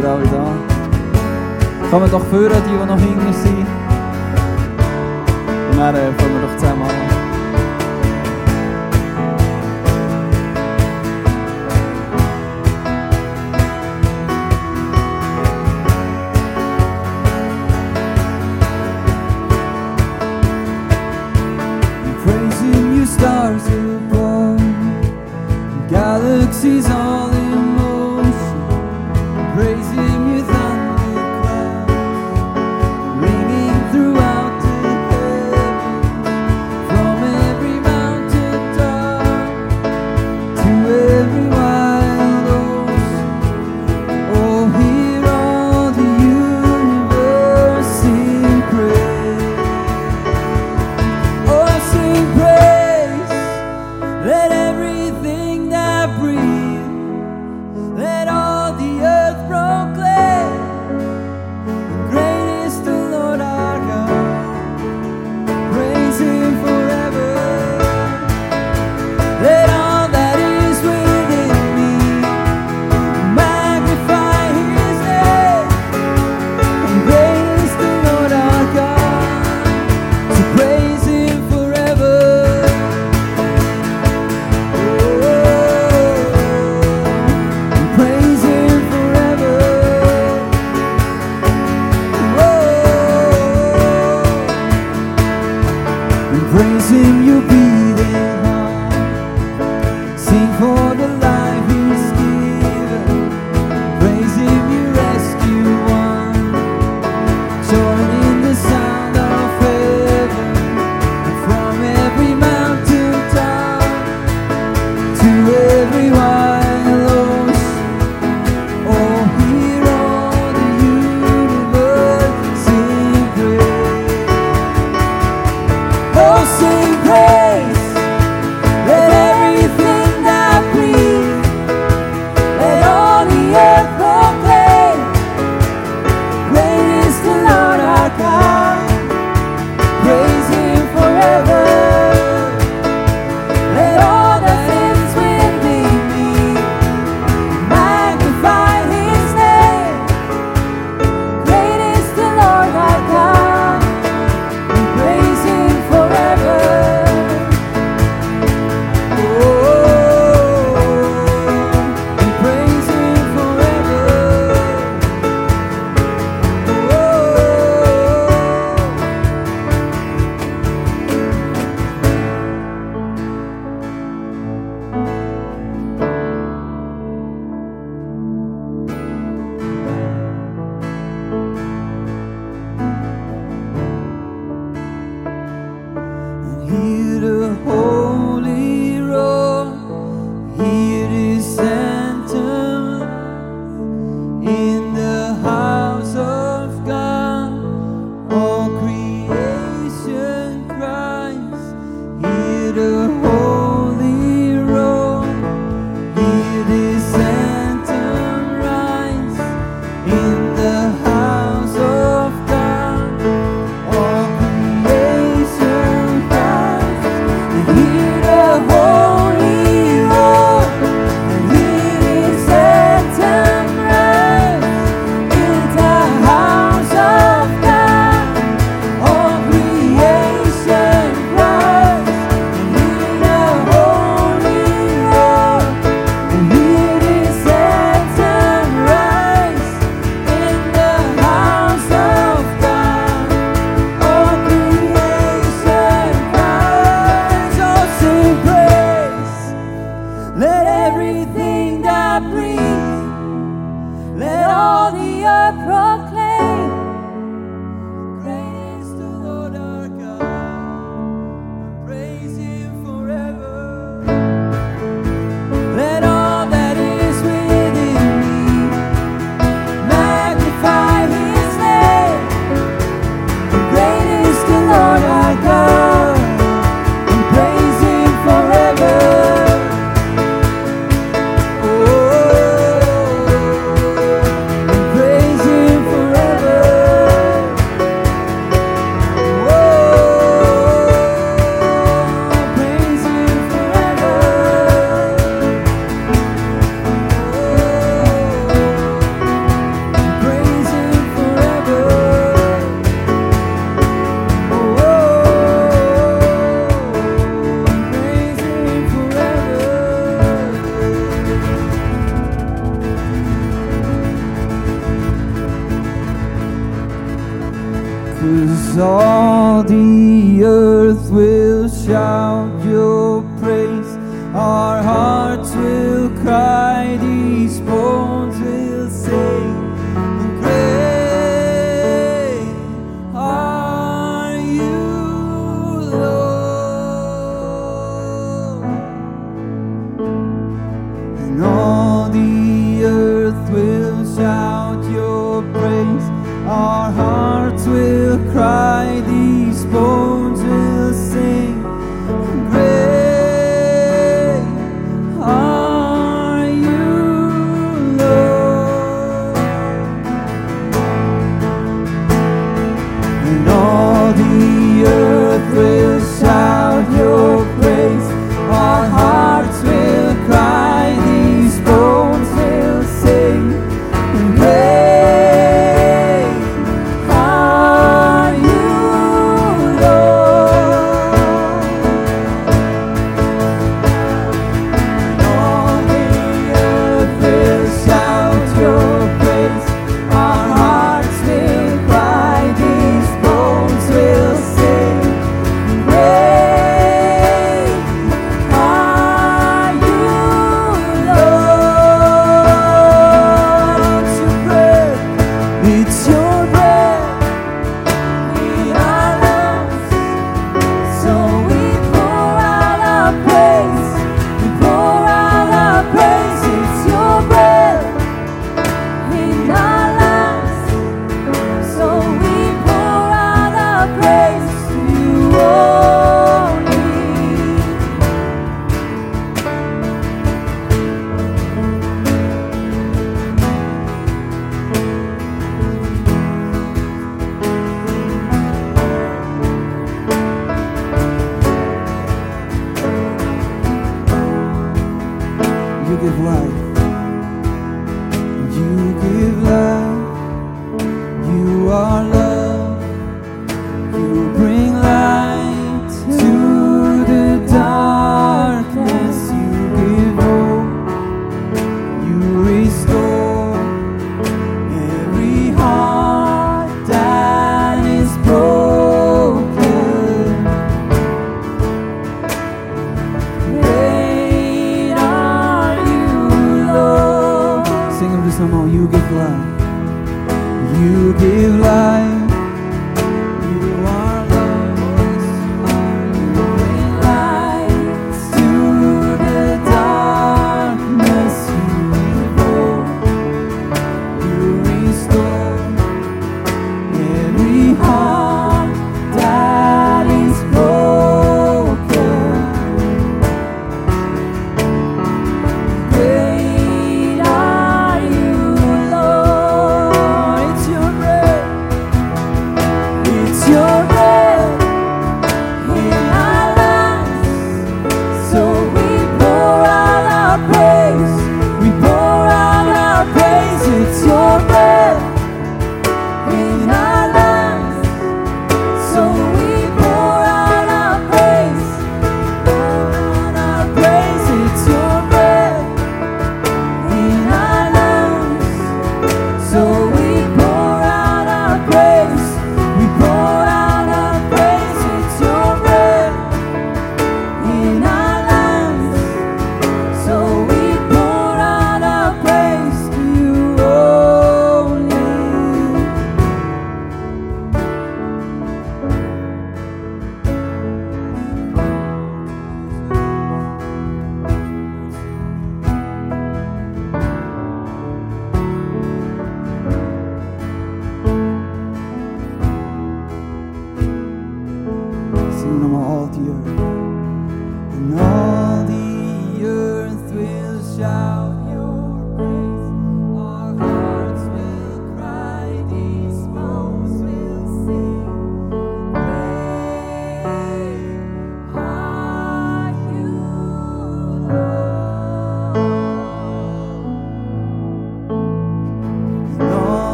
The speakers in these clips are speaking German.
für alle da. Kommen doch führen, die, die noch hinten sind. Und dann äh, fangen wir doch zusammen an. Praising you stars above, galaxies on.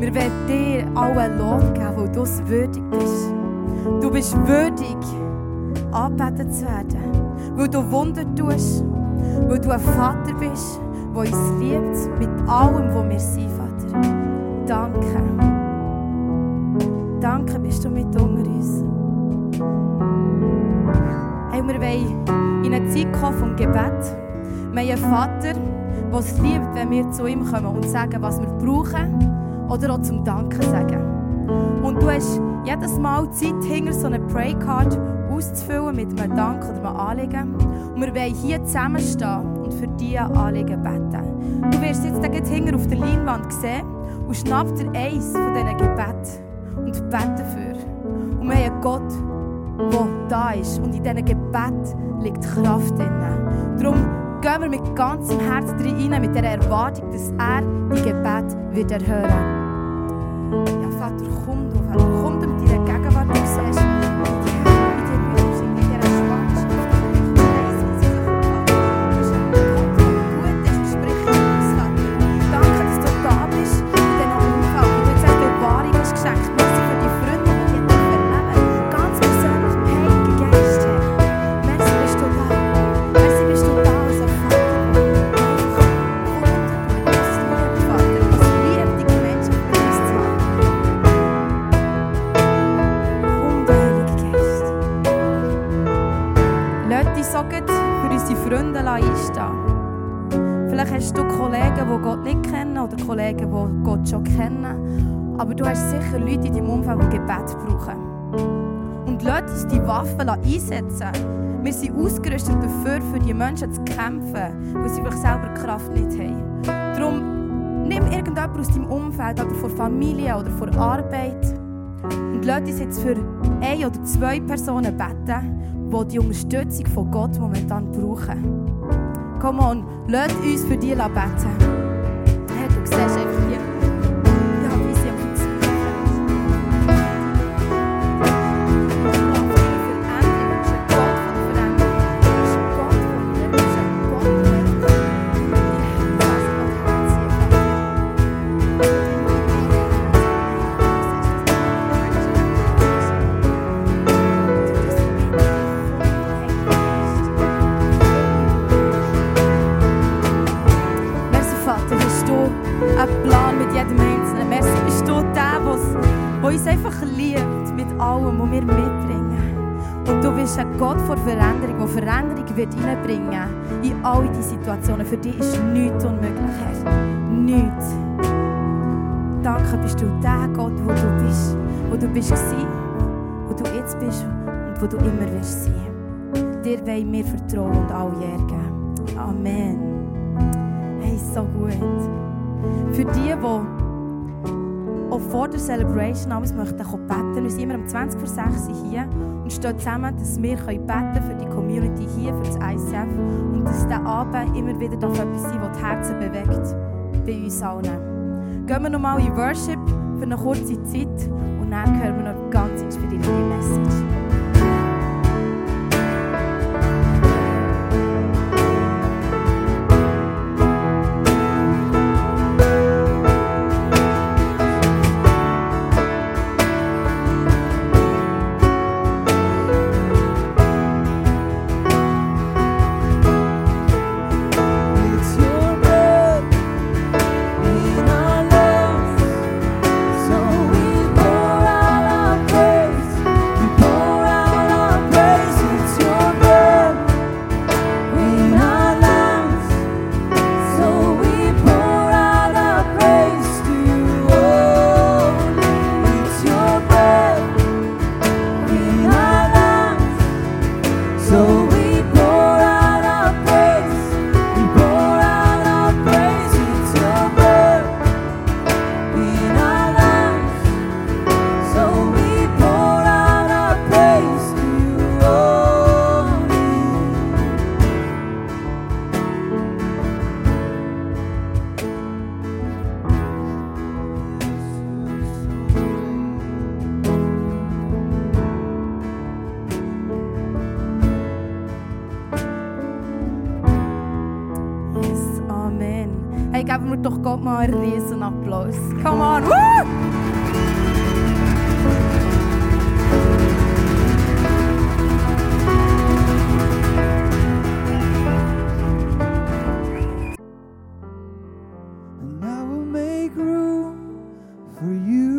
Wir wollen dir allen Lohn geben, weil du es würdig bist. Du bist würdig, angebetet zu werden. Weil du Wunder tust. Weil du ein Vater bist, der uns liebt mit allem, wo wir sind, Vater. Danke. Danke, bist du mit unter uns. Hey, wir wollen in eine Zeit kommen vom Gebet. Wir haben einen Vater, der es liebt, wenn wir zu ihm kommen und sagen, was wir brauchen oder auch zum Danken sagen. Und du hast jedes Mal Zeit, hinter so eine Pray-Card auszufüllen mit einem Dank oder einem Anliegen. Und wir wollen hier zusammenstehen und für diese Anliegen beten. Du wirst jetzt gleich hinten auf der Leinwand sehen und schnapp dir eins von diesen Gebeten und bete dafür. Und wir haben Gott, der da ist. Und in diesem Gebet liegt Kraft drin. Darum gehen wir mit ganzem Herzen rein, mit der Erwartung, dass er die Gebet wird erhören. Ja, Vater, komm du, Vater, komm du mit deiner Gegenwart, du siehst, einsetzen. Wir sind ausgerüstet dafür, für die Menschen zu kämpfen, weil sie vielleicht selber Kraft nicht haben. Darum nimm irgendjemand aus deinem Umfeld oder von Familie oder von Arbeit und lass uns jetzt für eine oder zwei Personen beten, die die Unterstützung von Gott momentan brauchen. Come on, lass uns für die beten. Ein Gott vor Veränderung, der Veränderung wird reinbringen in all diese Situationen. Für dich ist nichts unmöglich, Herr. Nichts. Danke bist du der Gott, wo du bist, wo du bist gewesen, wo du jetzt bist und wo du immer wirst sein. Dir wollen wir vertrauen und alle Ehre Amen. Hey, so gut. Für die, die vor der Celebration alles möchten beten, wir sind immer um 20 vor 6 Uhr hier und stehen zusammen, dass wir beten für die Community hier, für das ICF und dass der Abend immer wieder darf etwas sein das die Herzen bewegt bei uns allen. Gehen wir nochmal in Worship für eine kurze Zeit und dann hören wir noch eine ganz inspirierende Message. Make room for you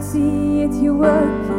see it, you work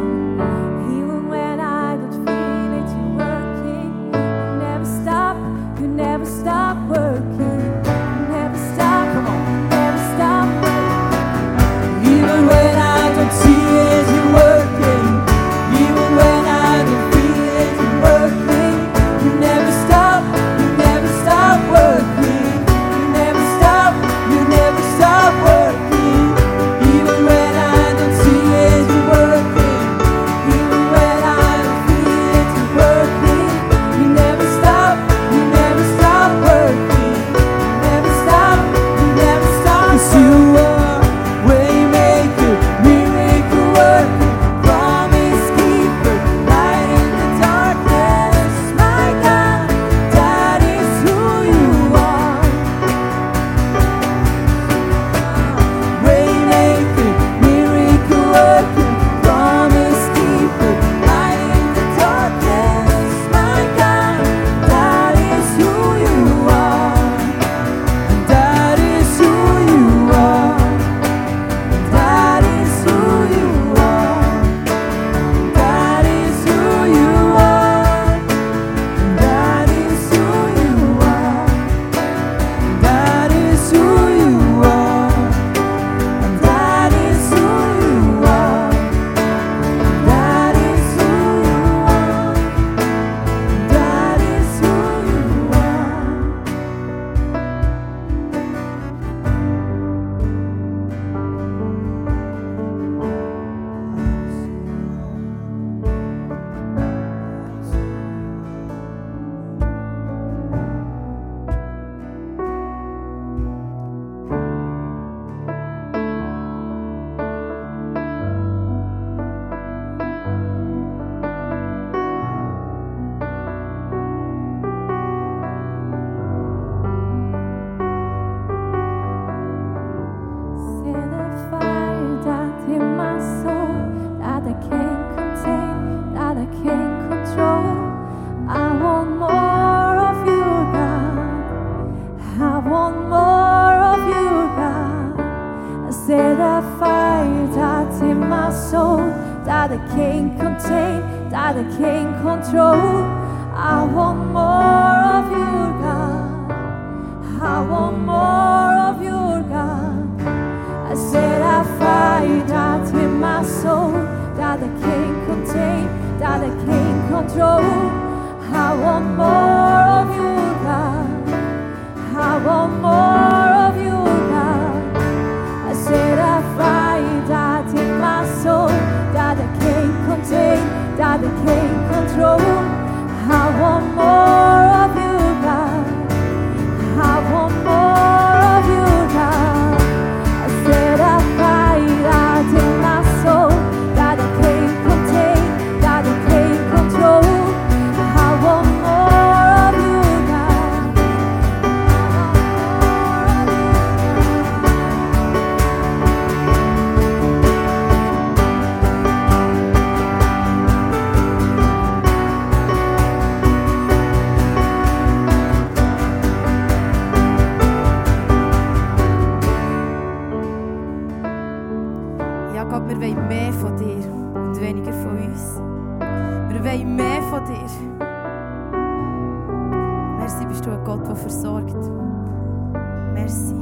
uns.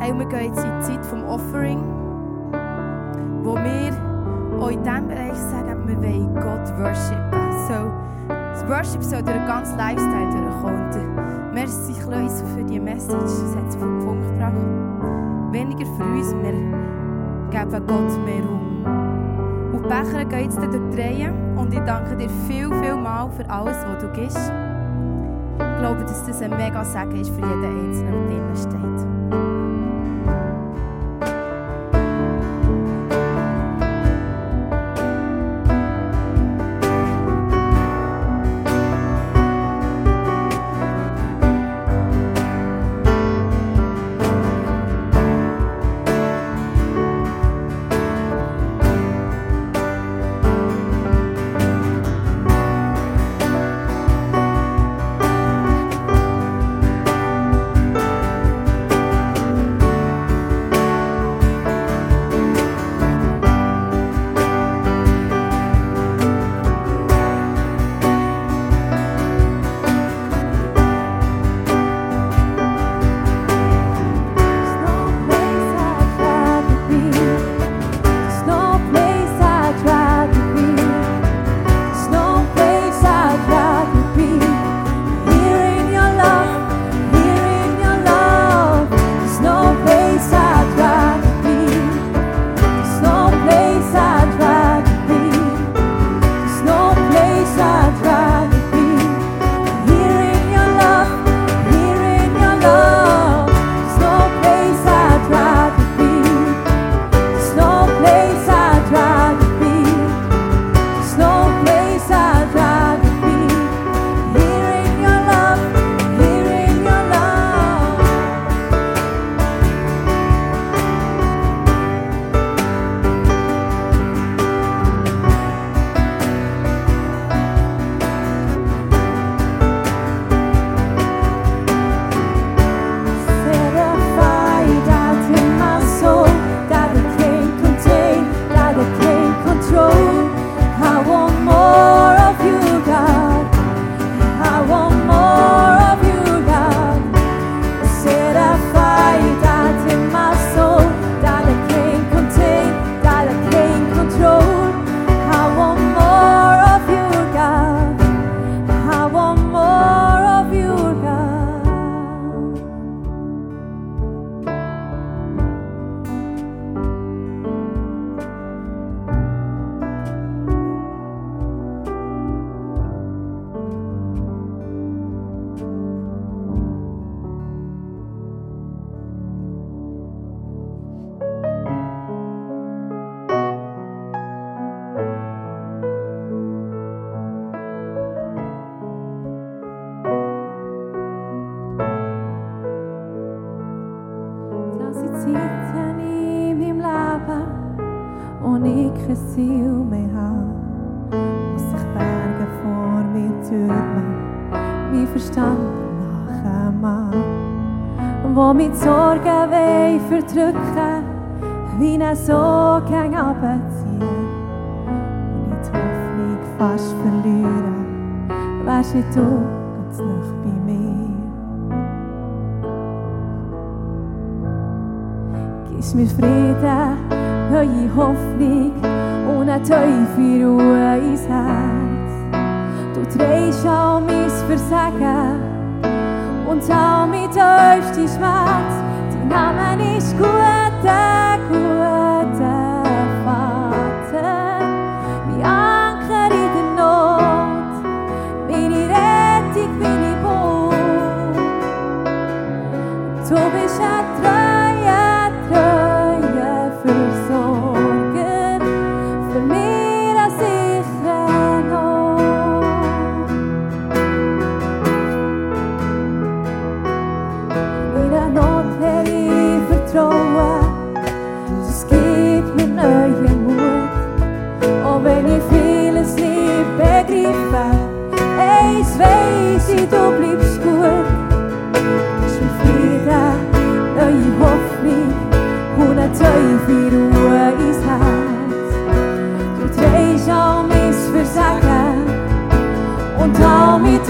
Hey, wir gehen jetzt in die Zeit des Offering, wo wir auch in diesem Bereich sagen, wir wollen Gott worshipen. So, das Worship soll durch den ganzen Lifestyle durchkommen. Merci, Chloe, für diese Message. Das hat sie auf den Punkt gebracht. Weniger für uns, wir geben Gott mehr Raum. Und die Becher gehen jetzt durchdrehen. Und ich danke dir viel, viel mal für alles, was du gibst. Ich glaube, dass das ein mega Segen ist für jeden Einzelnen, der drinnen steht. Verdrücken, wie ein Sog gegen runterziehen und ich die Hoffnung fast verlieren, wärst du ganz nah bei mir. Gibst mir Frieden, neue Hoffnung und eine tiefe Ruhe ins Herz. Du drehst all mein Versagen und all mein tiefsten Schmerz. Amanīs, ko tā, ko ins Herz. Du drehst all mein Versagen und all mein